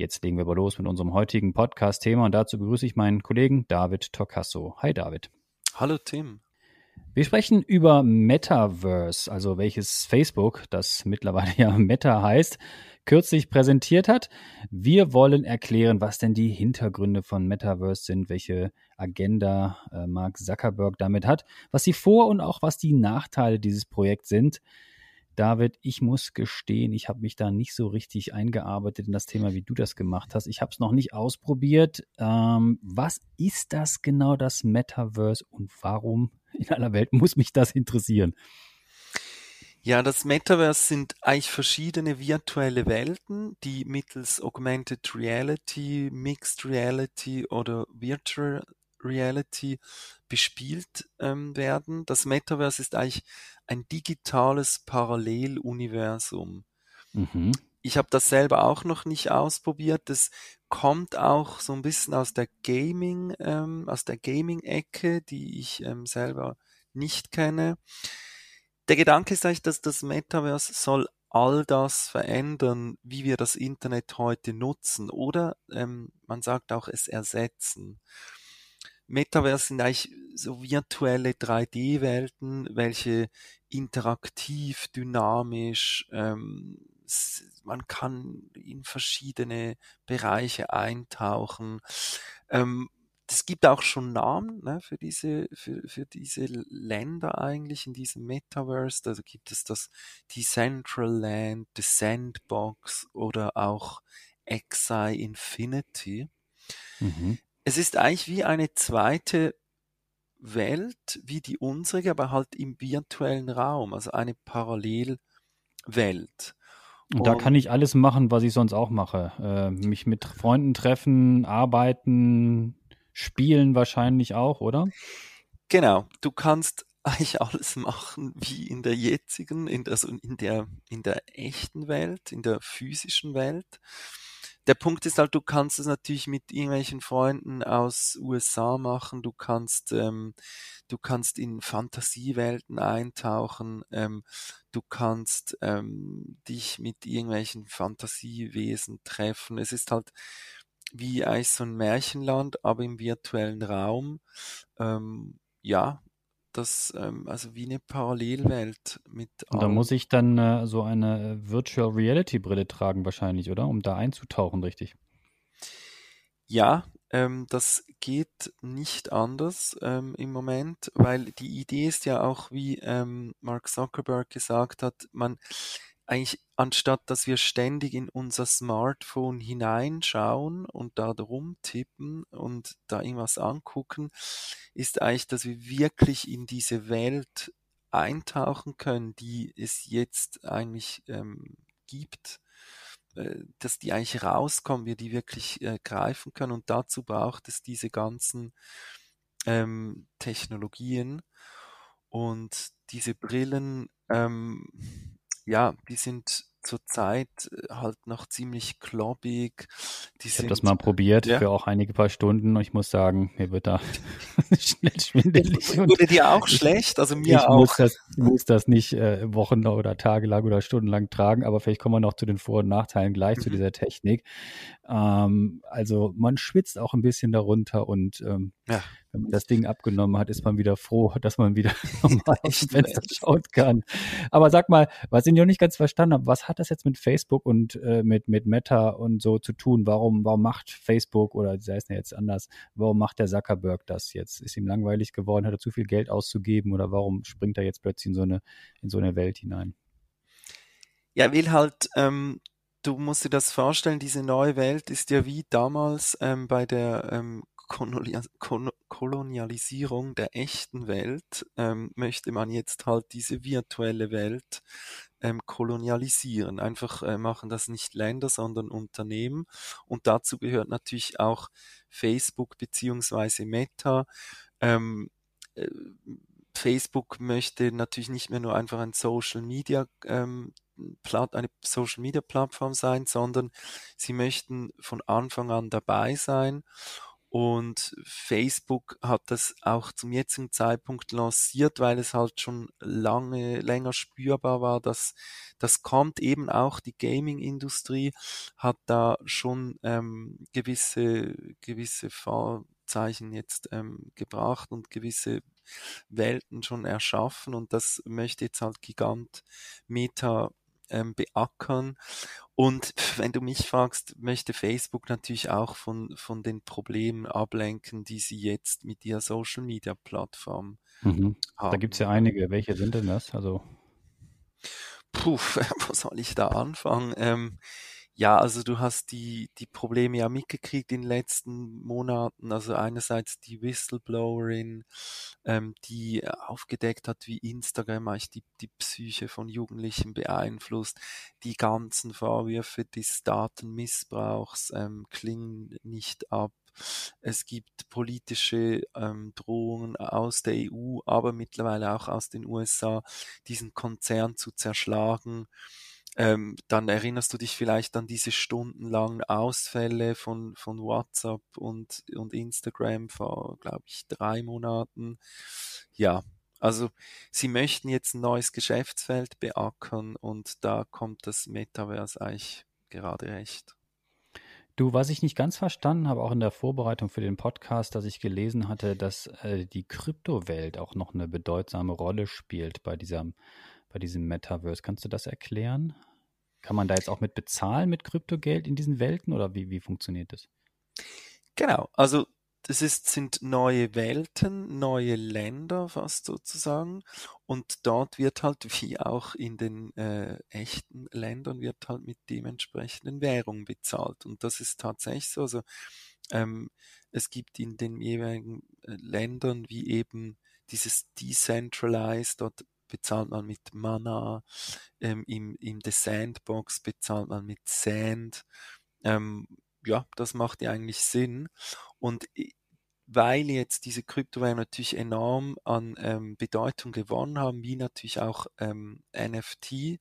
Jetzt legen wir aber los mit unserem heutigen Podcast-Thema und dazu begrüße ich meinen Kollegen David Tocasso. Hi David. Hallo Tim. Wir sprechen über Metaverse, also welches Facebook, das mittlerweile ja Meta heißt, kürzlich präsentiert hat. Wir wollen erklären, was denn die Hintergründe von Metaverse sind, welche Agenda äh, Mark Zuckerberg damit hat, was die Vor- und auch was die Nachteile dieses Projekts sind. David, ich muss gestehen, ich habe mich da nicht so richtig eingearbeitet in das Thema, wie du das gemacht hast. Ich habe es noch nicht ausprobiert. Ähm, was ist das genau, das Metaverse und warum in aller Welt muss mich das interessieren? Ja, das Metaverse sind eigentlich verschiedene virtuelle Welten, die mittels Augmented Reality, Mixed Reality oder Virtual Reality bespielt ähm, werden. Das Metaverse ist eigentlich ein digitales Paralleluniversum. Mhm. Ich habe das selber auch noch nicht ausprobiert. Das kommt auch so ein bisschen aus der Gaming, ähm, aus der Gaming-Ecke, die ich ähm, selber nicht kenne. Der Gedanke ist eigentlich, dass das Metaverse soll all das verändern, wie wir das Internet heute nutzen, oder ähm, man sagt auch es ersetzen. Metaverse sind eigentlich so virtuelle 3D-Welten, welche interaktiv, dynamisch, ähm, man kann in verschiedene Bereiche eintauchen. Ähm, es gibt auch schon Namen ne, für, diese, für, für diese Länder eigentlich in diesem Metaverse. Also gibt es das Decentraland, The Sandbox oder auch Exi Infinity. Mhm. Es ist eigentlich wie eine zweite Welt, wie die unsere, aber halt im virtuellen Raum, also eine Parallelwelt. Und, da kann ich alles machen, was ich sonst auch mache. Äh, mich mit Freunden treffen, arbeiten, spielen wahrscheinlich auch, oder? Genau. Du kannst eigentlich alles machen wie in der jetzigen, in also in der, in der echten Welt, in der physischen Welt. Der Punkt ist halt, du kannst es natürlich mit irgendwelchen Freunden aus USA machen, du kannst, ähm, du kannst in Fantasiewelten eintauchen, ähm, du kannst ähm, dich mit irgendwelchen Fantasiewesen treffen. Es ist halt wie eigentlich so ein Märchenland, aber im virtuellen Raum. Ähm, ja, das, ähm, also wie eine Parallelwelt mit. Und da muss ich dann äh, so eine äh, Virtual Reality Brille tragen, wahrscheinlich, oder? Um da einzutauchen, richtig? Ja, ähm, das geht nicht anders ähm, im Moment, weil die Idee ist ja auch, wie ähm, Mark Zuckerberg gesagt hat, man eigentlich anstatt dass wir ständig in unser Smartphone hineinschauen und da rumtippen und da irgendwas angucken, ist eigentlich, dass wir wirklich in diese Welt eintauchen können, die es jetzt eigentlich ähm, gibt, äh, dass die eigentlich rauskommen, wir die wirklich äh, greifen können. Und dazu braucht es diese ganzen ähm, Technologien. Und diese Brillen ähm, ja, die sind zurzeit äh, halt noch ziemlich kloppig. Die ich habe das mal probiert ja. für auch einige paar Stunden und ich muss sagen, mir wird da schnell schwindelig. Wurde dir auch schlecht? Also mir ich auch. Muss das, ich muss das nicht äh, Wochen oder tagelang oder stundenlang tragen, aber vielleicht kommen wir noch zu den Vor- und Nachteilen gleich mhm. zu dieser Technik. Ähm, also man schwitzt auch ein bisschen darunter und ähm, ja wenn man das Ding abgenommen hat, ist man wieder froh, dass man wieder normal aus dem Fenster schauen kann. Aber sag mal, was ich noch nicht ganz verstanden habe, was hat das jetzt mit Facebook und äh, mit, mit Meta und so zu tun? Warum, warum macht Facebook oder sei es ja jetzt anders, warum macht der Zuckerberg das jetzt? Ist ihm langweilig geworden, hat er zu viel Geld auszugeben oder warum springt er jetzt plötzlich in so eine, in so eine Welt hinein? Ja, will halt ähm, du musst dir das vorstellen, diese neue Welt ist ja wie damals ähm, bei der ähm, Kolonialisierung der echten Welt ähm, möchte man jetzt halt diese virtuelle Welt ähm, kolonialisieren. Einfach äh, machen das nicht Länder, sondern Unternehmen. Und dazu gehört natürlich auch Facebook beziehungsweise Meta. Ähm, äh, Facebook möchte natürlich nicht mehr nur einfach ein Social Media ähm, eine Social Media Plattform sein, sondern sie möchten von Anfang an dabei sein. Und Facebook hat das auch zum jetzigen Zeitpunkt lanciert, weil es halt schon lange, länger spürbar war, dass das kommt. Eben auch die Gaming-Industrie hat da schon ähm, gewisse, gewisse Vorzeichen jetzt ähm, gebracht und gewisse Welten schon erschaffen. Und das möchte jetzt halt Gigant Meta ähm, beackern. Und wenn du mich fragst, möchte Facebook natürlich auch von, von den Problemen ablenken, die sie jetzt mit ihrer Social Media Plattform mhm. haben. Da gibt es ja einige. Welche sind denn das? Also Puh, wo soll ich da anfangen? Ähm, ja, also du hast die, die Probleme ja mitgekriegt in den letzten Monaten. Also einerseits die Whistleblowerin, ähm, die aufgedeckt hat, wie Instagram eigentlich die, die Psyche von Jugendlichen beeinflusst. Die ganzen Vorwürfe des Datenmissbrauchs ähm, klingen nicht ab. Es gibt politische ähm, Drohungen aus der EU, aber mittlerweile auch aus den USA, diesen Konzern zu zerschlagen. Ähm, dann erinnerst du dich vielleicht an diese stundenlangen Ausfälle von, von WhatsApp und, und Instagram vor, glaube ich, drei Monaten. Ja, also sie möchten jetzt ein neues Geschäftsfeld beackern und da kommt das Metaverse eigentlich gerade recht. Du, was ich nicht ganz verstanden habe, auch in der Vorbereitung für den Podcast, dass ich gelesen hatte, dass äh, die Kryptowelt auch noch eine bedeutsame Rolle spielt bei dieser, bei diesem Metaverse. Kannst du das erklären? Kann man da jetzt auch mit bezahlen mit Kryptogeld in diesen Welten oder wie, wie funktioniert das? Genau, also das ist, sind neue Welten, neue Länder fast sozusagen. Und dort wird halt, wie auch in den äh, echten Ländern, wird halt mit dementsprechenden Währungen bezahlt. Und das ist tatsächlich so. Also ähm, es gibt in den jeweiligen äh, Ländern wie eben dieses Decentralized, dort bezahlt man mit Mana, ähm, im, im The Sandbox bezahlt man mit Sand. Ähm, ja, das macht ja eigentlich Sinn. Und weil jetzt diese Kryptowährungen natürlich enorm an ähm, Bedeutung gewonnen haben, wie natürlich auch ähm, NFT,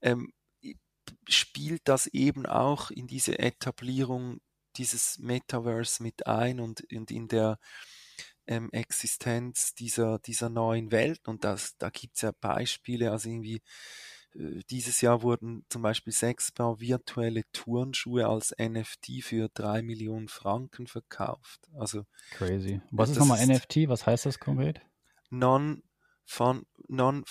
ähm, spielt das eben auch in diese Etablierung dieses Metaverse mit ein und, und in der ähm, Existenz dieser, dieser neuen Welt. Und das, da gibt es ja Beispiele, also irgendwie äh, dieses Jahr wurden zum Beispiel sechs Paar virtuelle Turnschuhe als NFT für drei Millionen Franken verkauft. Also crazy. Was ist nochmal NFT? Was heißt das konkret? Non-fungible non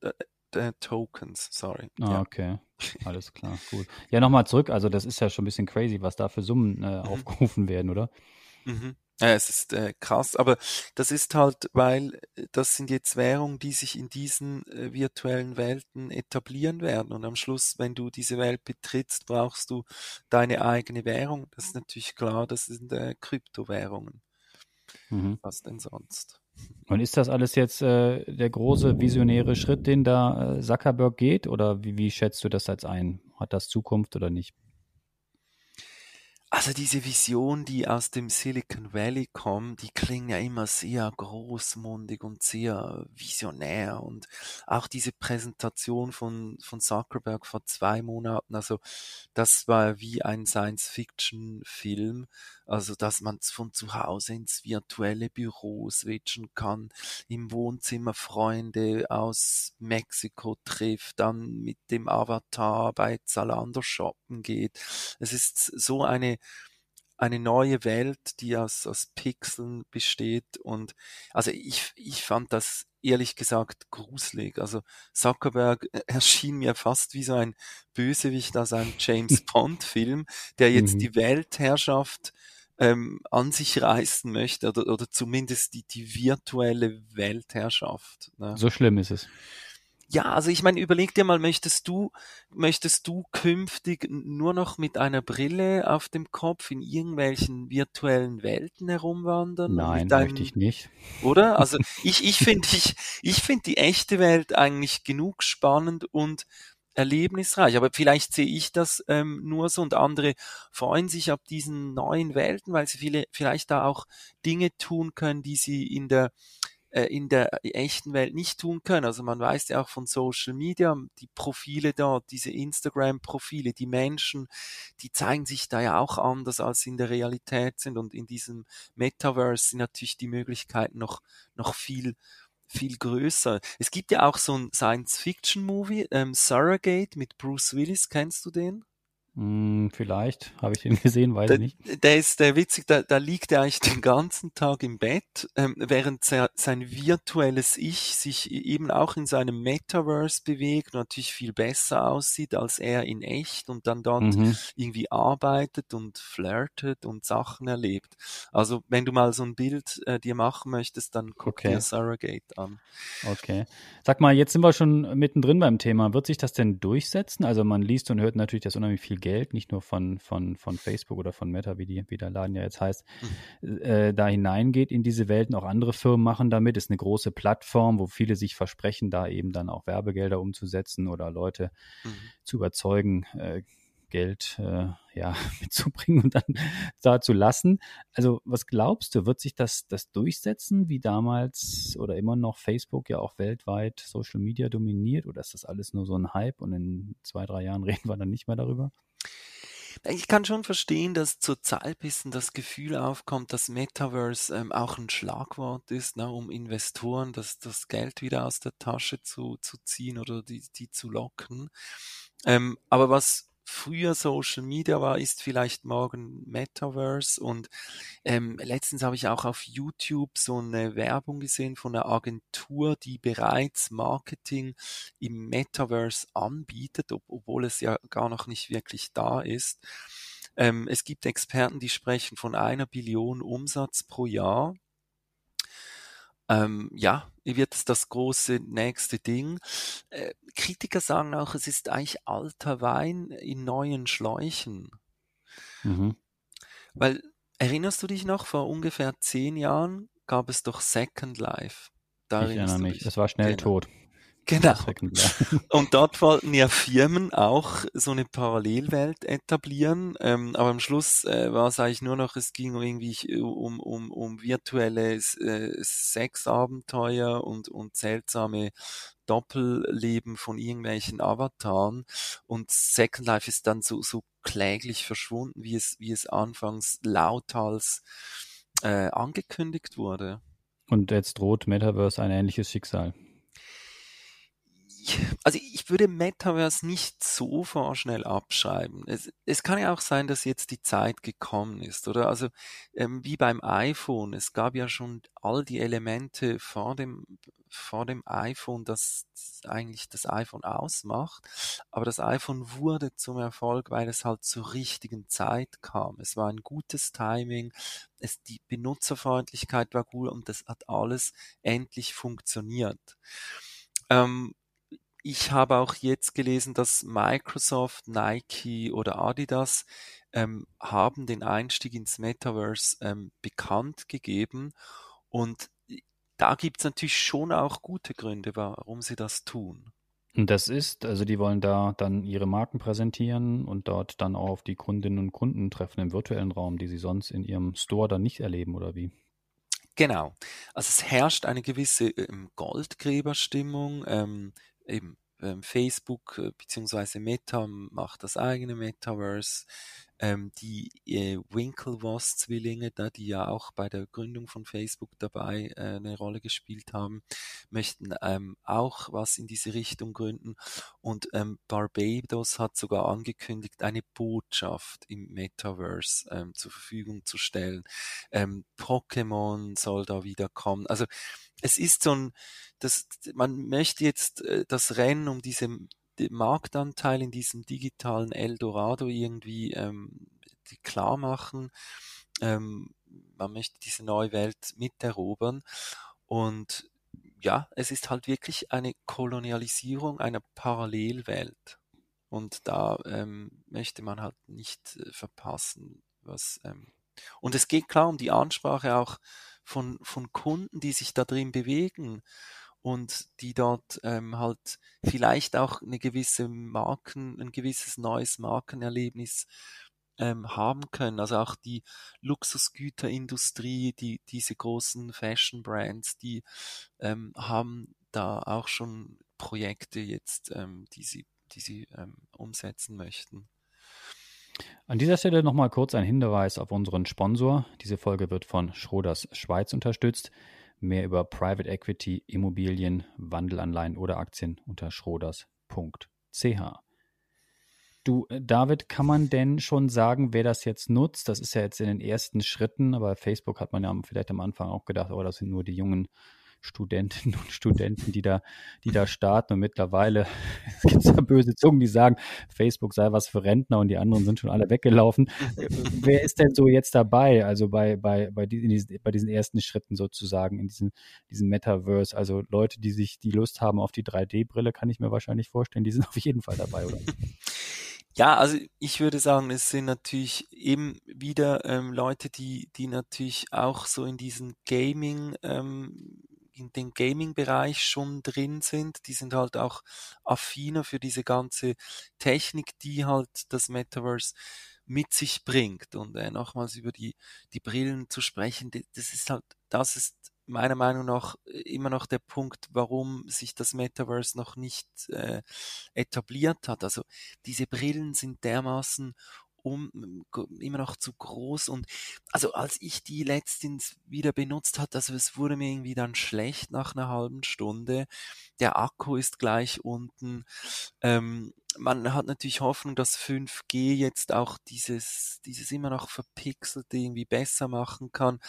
äh, äh, Tokens, sorry. Ah, ja. okay. Alles klar, gut. Ja, nochmal zurück. Also, das ist ja schon ein bisschen crazy, was da für Summen äh, mhm. aufgerufen werden, oder? Mhm. Ja, es ist äh, krass, aber das ist halt, weil äh, das sind jetzt Währungen, die sich in diesen äh, virtuellen Welten etablieren werden. Und am Schluss, wenn du diese Welt betrittst, brauchst du deine eigene Währung. Das ist natürlich klar, das sind äh, Kryptowährungen. Mhm. Was denn sonst? Und ist das alles jetzt äh, der große visionäre Schritt, den da äh, Zuckerberg geht? Oder wie, wie schätzt du das als ein? Hat das Zukunft oder nicht? Also diese Vision, die aus dem Silicon Valley kommen, die klingen ja immer sehr großmundig und sehr visionär. Und auch diese Präsentation von, von Zuckerberg vor zwei Monaten, also das war wie ein Science-Fiction-Film. Also, dass man von zu Hause ins virtuelle Büro switchen kann, im Wohnzimmer Freunde aus Mexiko trifft, dann mit dem Avatar bei Zalando shoppen geht. Es ist so eine eine neue Welt, die aus, aus Pixeln besteht und also ich, ich fand das ehrlich gesagt gruselig. Also Zuckerberg erschien mir fast wie so ein Bösewicht aus einem James Bond Film, der jetzt mhm. die Weltherrschaft ähm, an sich reißen möchte oder, oder zumindest die, die virtuelle Weltherrschaft. Ne? So schlimm ist es. Ja, also ich meine, überleg dir mal, möchtest du, möchtest du künftig nur noch mit einer Brille auf dem Kopf in irgendwelchen virtuellen Welten herumwandern? Nein, deinem, möchte ich nicht. Oder? Also ich, ich finde ich, ich finde die echte Welt eigentlich genug spannend und erlebnisreich. Aber vielleicht sehe ich das ähm, nur so und andere freuen sich ab diesen neuen Welten, weil sie viele, vielleicht da auch Dinge tun können, die sie in der äh, in der echten Welt nicht tun können. Also man weiß ja auch von Social Media, die Profile dort, diese Instagram-Profile, die Menschen, die zeigen sich da ja auch anders, als sie in der Realität sind. Und in diesem Metaverse sind natürlich die Möglichkeiten noch, noch viel viel größer. Es gibt ja auch so ein Science-Fiction-Movie, ähm, Surrogate mit Bruce Willis, kennst du den? Hm, vielleicht habe ich den gesehen, weiß ich nicht. Der ist der witzig, da, da liegt er eigentlich den ganzen Tag im Bett, ähm, während sein, sein virtuelles Ich sich eben auch in seinem Metaverse bewegt, natürlich viel besser aussieht als er in echt und dann dort mhm. irgendwie arbeitet und flirtet und Sachen erlebt. Also wenn du mal so ein Bild äh, dir machen möchtest, dann guck okay. dir Surrogate an. Okay. Sag mal, jetzt sind wir schon mittendrin beim Thema. Wird sich das denn durchsetzen? Also man liest und hört natürlich, dass unheimlich viel Geld, nicht nur von, von, von Facebook oder von Meta, wie, die, wie der Laden ja jetzt heißt, mhm. äh, da hineingeht in diese Welten. Auch andere Firmen machen damit. Ist eine große Plattform, wo viele sich versprechen, da eben dann auch Werbegelder umzusetzen oder Leute mhm. zu überzeugen, äh, Geld äh, ja, mitzubringen und dann da zu lassen. Also was glaubst du, wird sich das, das durchsetzen, wie damals oder immer noch Facebook ja auch weltweit Social Media dominiert oder ist das alles nur so ein Hype und in zwei, drei Jahren reden wir dann nicht mehr darüber? Ich kann schon verstehen, dass zurzeit ein bisschen das Gefühl aufkommt, dass Metaverse ähm, auch ein Schlagwort ist, ne, um Investoren das, das Geld wieder aus der Tasche zu, zu ziehen oder die, die zu locken. Ähm, aber was früher Social Media war, ist vielleicht morgen Metaverse. Und ähm, letztens habe ich auch auf YouTube so eine Werbung gesehen von einer Agentur, die bereits Marketing im Metaverse anbietet, ob, obwohl es ja gar noch nicht wirklich da ist. Ähm, es gibt Experten, die sprechen von einer Billion Umsatz pro Jahr. Ähm, ja, wird es das große nächste Ding. Äh, Kritiker sagen auch, es ist eigentlich alter Wein in neuen Schläuchen. Mhm. Weil, erinnerst du dich noch, vor ungefähr zehn Jahren gab es doch Second Life. Da ich erinnere mich, es war schnell genau. tot. Genau. Und dort wollten ja Firmen auch so eine Parallelwelt etablieren, ähm, aber am Schluss äh, war es eigentlich nur noch, es ging irgendwie um, um, um virtuelle äh, Sexabenteuer und, und seltsame Doppelleben von irgendwelchen Avataren und Second Life ist dann so, so kläglich verschwunden, wie es, wie es anfangs lauthals äh, angekündigt wurde. Und jetzt droht Metaverse ein ähnliches Schicksal also ich würde Metaverse nicht so vorschnell abschreiben. Es, es kann ja auch sein, dass jetzt die Zeit gekommen ist, oder? Also ähm, wie beim iPhone. Es gab ja schon all die Elemente vor dem vor dem iPhone, das eigentlich das iPhone ausmacht. Aber das iPhone wurde zum Erfolg, weil es halt zur richtigen Zeit kam. Es war ein gutes Timing. Es, die Benutzerfreundlichkeit war gut und das hat alles endlich funktioniert. Ähm, ich habe auch jetzt gelesen, dass Microsoft, Nike oder Adidas ähm, haben den Einstieg ins Metaverse ähm, bekannt gegeben und da gibt es natürlich schon auch gute Gründe, warum sie das tun. Und das ist, also die wollen da dann ihre Marken präsentieren und dort dann auch auf die Kundinnen und Kunden treffen im virtuellen Raum, die sie sonst in ihrem Store dann nicht erleben, oder wie? Genau. Also es herrscht eine gewisse ähm, Goldgräberstimmung. Ähm, eben ähm, Facebook äh, bzw. Meta macht das eigene Metaverse. Ähm, die äh, Winklevoss-Zwillinge, da die ja auch bei der Gründung von Facebook dabei äh, eine Rolle gespielt haben, möchten ähm, auch was in diese Richtung gründen. Und ähm, Barbados hat sogar angekündigt, eine Botschaft im Metaverse ähm, zur Verfügung zu stellen. Ähm, Pokémon soll da wieder kommen. Also es ist so ein, das, man möchte jetzt äh, das Rennen um diese Marktanteil in diesem digitalen Eldorado irgendwie ähm, klar machen. Ähm, man möchte diese neue Welt miterobern und ja, es ist halt wirklich eine Kolonialisierung einer Parallelwelt. Und da ähm, möchte man halt nicht äh, verpassen, was. Ähm, und es geht klar um die Ansprache auch von, von Kunden, die sich da drin bewegen und die dort ähm, halt vielleicht auch eine gewisse Marken, ein gewisses neues Markenerlebnis ähm, haben können. Also auch die Luxusgüterindustrie, die, diese großen Fashion Brands, die ähm, haben da auch schon Projekte jetzt, ähm, die sie, die sie ähm, umsetzen möchten. An dieser Stelle nochmal kurz ein Hinweis auf unseren Sponsor. Diese Folge wird von Schroders Schweiz unterstützt. Mehr über Private Equity, Immobilien, Wandelanleihen oder Aktien unter schroders.ch. Du, äh, David, kann man denn schon sagen, wer das jetzt nutzt? Das ist ja jetzt in den ersten Schritten, aber Facebook hat man ja vielleicht am Anfang auch gedacht, oh, das sind nur die jungen Studentinnen und Studenten, die da, die da starten. Und mittlerweile gibt es ja böse Zungen, die sagen, Facebook sei was für Rentner und die anderen sind schon alle weggelaufen. Wer ist denn so jetzt dabei? Also bei, bei, bei, diesen, bei diesen ersten Schritten sozusagen in diesem, diesem Metaverse. Also Leute, die sich die Lust haben auf die 3D-Brille, kann ich mir wahrscheinlich vorstellen, die sind auf jeden Fall dabei, oder? Ja, also ich würde sagen, es sind natürlich eben wieder ähm, Leute, die, die natürlich auch so in diesen Gaming, ähm, in den Gaming-Bereich schon drin sind. Die sind halt auch affiner für diese ganze Technik, die halt das Metaverse mit sich bringt. Und äh, nochmals über die, die Brillen zu sprechen, das ist halt, das ist meiner Meinung nach äh, immer noch der Punkt, warum sich das Metaverse noch nicht äh, etabliert hat. Also diese Brillen sind dermaßen um, immer noch zu groß und also als ich die letztens wieder benutzt hatte, also es wurde mir irgendwie dann schlecht nach einer halben Stunde. Der Akku ist gleich unten. Ähm, man hat natürlich Hoffnung, dass 5G jetzt auch dieses, dieses immer noch verpixelte irgendwie besser machen kann.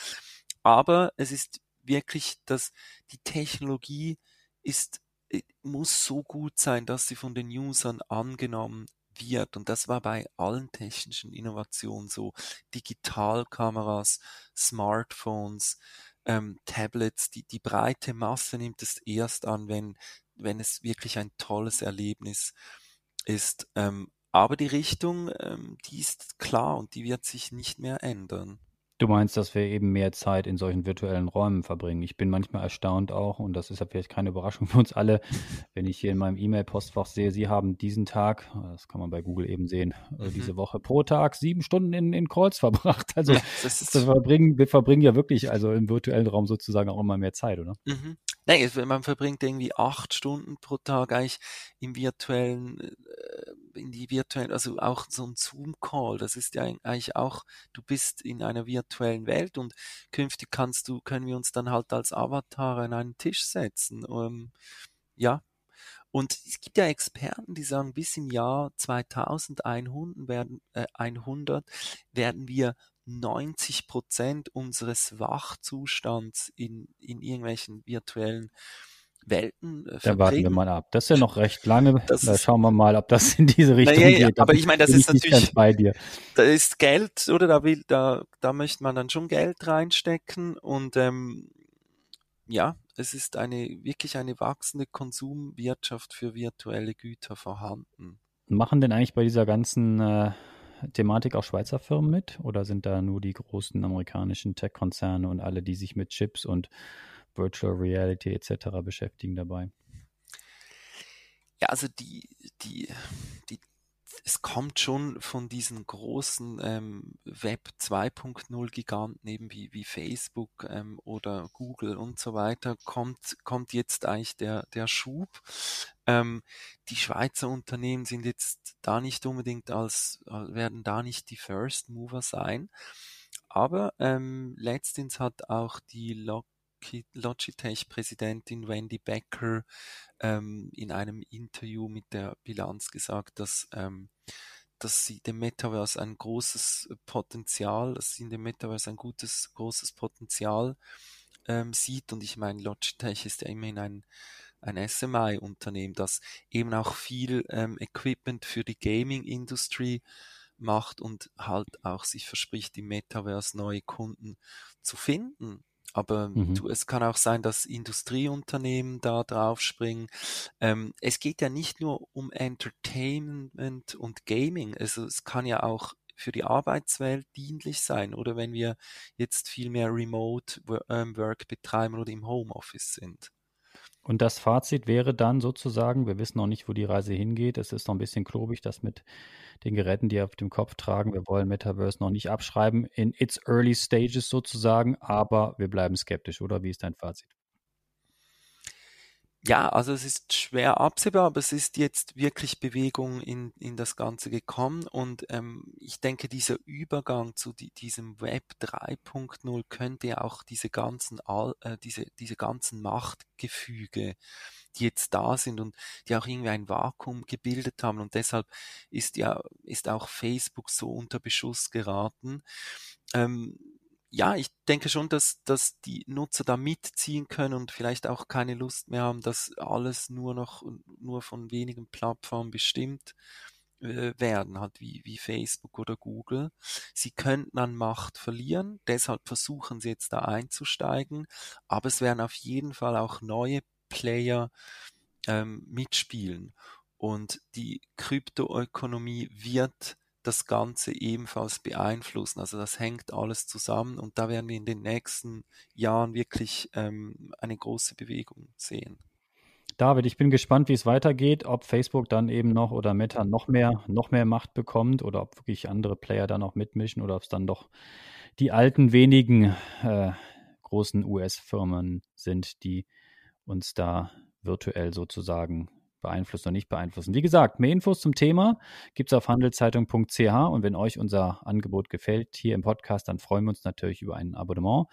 Aber es ist wirklich, dass die Technologie ist, äh, muss so gut sein, dass sie von den Usern angenommen wird. Und das war bei allen technischen Innovationen so. Digitalkameras, Smartphones, ähm, Tablets, die, die breite Masse nimmt es erst an, wenn, wenn es wirklich ein tolles Erlebnis ist. Ähm, aber die Richtung, ähm, die ist klar und die wird sich nicht mehr ändern. Du meinst, dass wir eben mehr Zeit in solchen virtuellen Räumen verbringen. Ich bin manchmal erstaunt auch, und das ist ja vielleicht keine Überraschung für uns alle, wenn ich hier in meinem E-Mail-Postfach sehe, Sie haben diesen Tag, das kann man bei Google eben sehen, äh, mhm. diese Woche pro Tag sieben Stunden in, in Calls verbracht. Also ja, das ist das verbringen, wir verbringen ja wirklich also im virtuellen Raum sozusagen auch immer mehr Zeit, oder? Mhm. Nein, man verbringt irgendwie acht Stunden pro Tag eigentlich im virtuellen, äh, in die virtuellen, also auch so ein Zoom-Call, das ist ja eigentlich auch, du bist in einer virtuellen Welt und künftig kannst du, können wir uns dann halt als Avatar an einen Tisch setzen. Ähm, ja. Und es gibt ja Experten, die sagen, bis im Jahr 2100 werden, äh, 100 werden wir 90 Prozent unseres Wachzustands in, in irgendwelchen virtuellen Welten äh, Da warten wir mal ab. Das ist ja noch recht lange. Das da schauen wir mal, ob das in diese Richtung naja, geht. aber ich meine, das ist natürlich bei dir. Da ist Geld, oder? Da will, da, da möchte man dann schon Geld reinstecken und ähm, ja, es ist eine wirklich eine wachsende Konsumwirtschaft für virtuelle Güter vorhanden. Machen denn eigentlich bei dieser ganzen äh, Thematik auch Schweizer Firmen mit oder sind da nur die großen amerikanischen Tech-Konzerne und alle, die sich mit Chips und Virtual Reality etc. beschäftigen dabei? Ja, also die, die, die, es kommt schon von diesen großen ähm, Web 2.0 Giganten eben wie, wie Facebook ähm, oder Google und so weiter, kommt, kommt jetzt eigentlich der, der Schub. Ähm, die Schweizer Unternehmen sind jetzt da nicht unbedingt als, werden da nicht die First Mover sein. Aber ähm, letztens hat auch die Logitech-Präsidentin Wendy Becker ähm, in einem Interview mit der Bilanz gesagt, dass, ähm, dass sie dem Metaverse ein großes Potenzial, dass sie in dem Metaverse ein gutes, großes Potenzial ähm, sieht. Und ich meine, Logitech ist ja immerhin ein ein SMI-Unternehmen, das eben auch viel ähm, Equipment für die Gaming-Industrie macht und halt auch sich verspricht, im Metaverse neue Kunden zu finden. Aber mhm. du, es kann auch sein, dass Industrieunternehmen da draufspringen. Ähm, es geht ja nicht nur um Entertainment und Gaming. Also es kann ja auch für die Arbeitswelt dienlich sein oder wenn wir jetzt viel mehr Remote ähm, Work betreiben oder im Homeoffice sind. Und das Fazit wäre dann sozusagen, wir wissen noch nicht, wo die Reise hingeht. Es ist noch ein bisschen klobig, das mit den Geräten, die auf dem Kopf tragen. Wir wollen Metaverse noch nicht abschreiben in its early stages sozusagen, aber wir bleiben skeptisch, oder? Wie ist dein Fazit? Ja, also es ist schwer absehbar, aber es ist jetzt wirklich Bewegung in, in das Ganze gekommen und ähm, ich denke, dieser Übergang zu die, diesem Web 3.0 könnte auch diese ganzen, äh, diese, diese ganzen Machtgefüge, die jetzt da sind und die auch irgendwie ein Vakuum gebildet haben und deshalb ist ja, ist auch Facebook so unter Beschuss geraten. Ähm, ja, ich denke schon, dass, dass die Nutzer da mitziehen können und vielleicht auch keine Lust mehr haben, dass alles nur noch nur von wenigen Plattformen bestimmt äh, werden, halt wie, wie Facebook oder Google. Sie könnten an Macht verlieren, deshalb versuchen sie jetzt da einzusteigen, aber es werden auf jeden Fall auch neue Player ähm, mitspielen. Und die Kryptoökonomie wird das Ganze ebenfalls beeinflussen. Also das hängt alles zusammen und da werden wir in den nächsten Jahren wirklich ähm, eine große Bewegung sehen. David, ich bin gespannt, wie es weitergeht, ob Facebook dann eben noch oder Meta noch mehr, noch mehr Macht bekommt oder ob wirklich andere Player da noch mitmischen oder ob es dann doch die alten wenigen äh, großen US-Firmen sind, die uns da virtuell sozusagen beeinflussen oder nicht beeinflussen. Wie gesagt, mehr Infos zum Thema gibt es auf handelszeitung.ch und wenn euch unser Angebot gefällt hier im Podcast, dann freuen wir uns natürlich über ein Abonnement,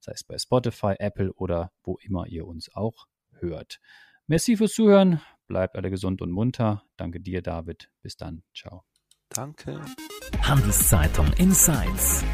sei es bei Spotify, Apple oder wo immer ihr uns auch hört. Merci fürs Zuhören, bleibt alle gesund und munter. Danke dir, David. Bis dann. Ciao. Danke. Handelszeitung Insights.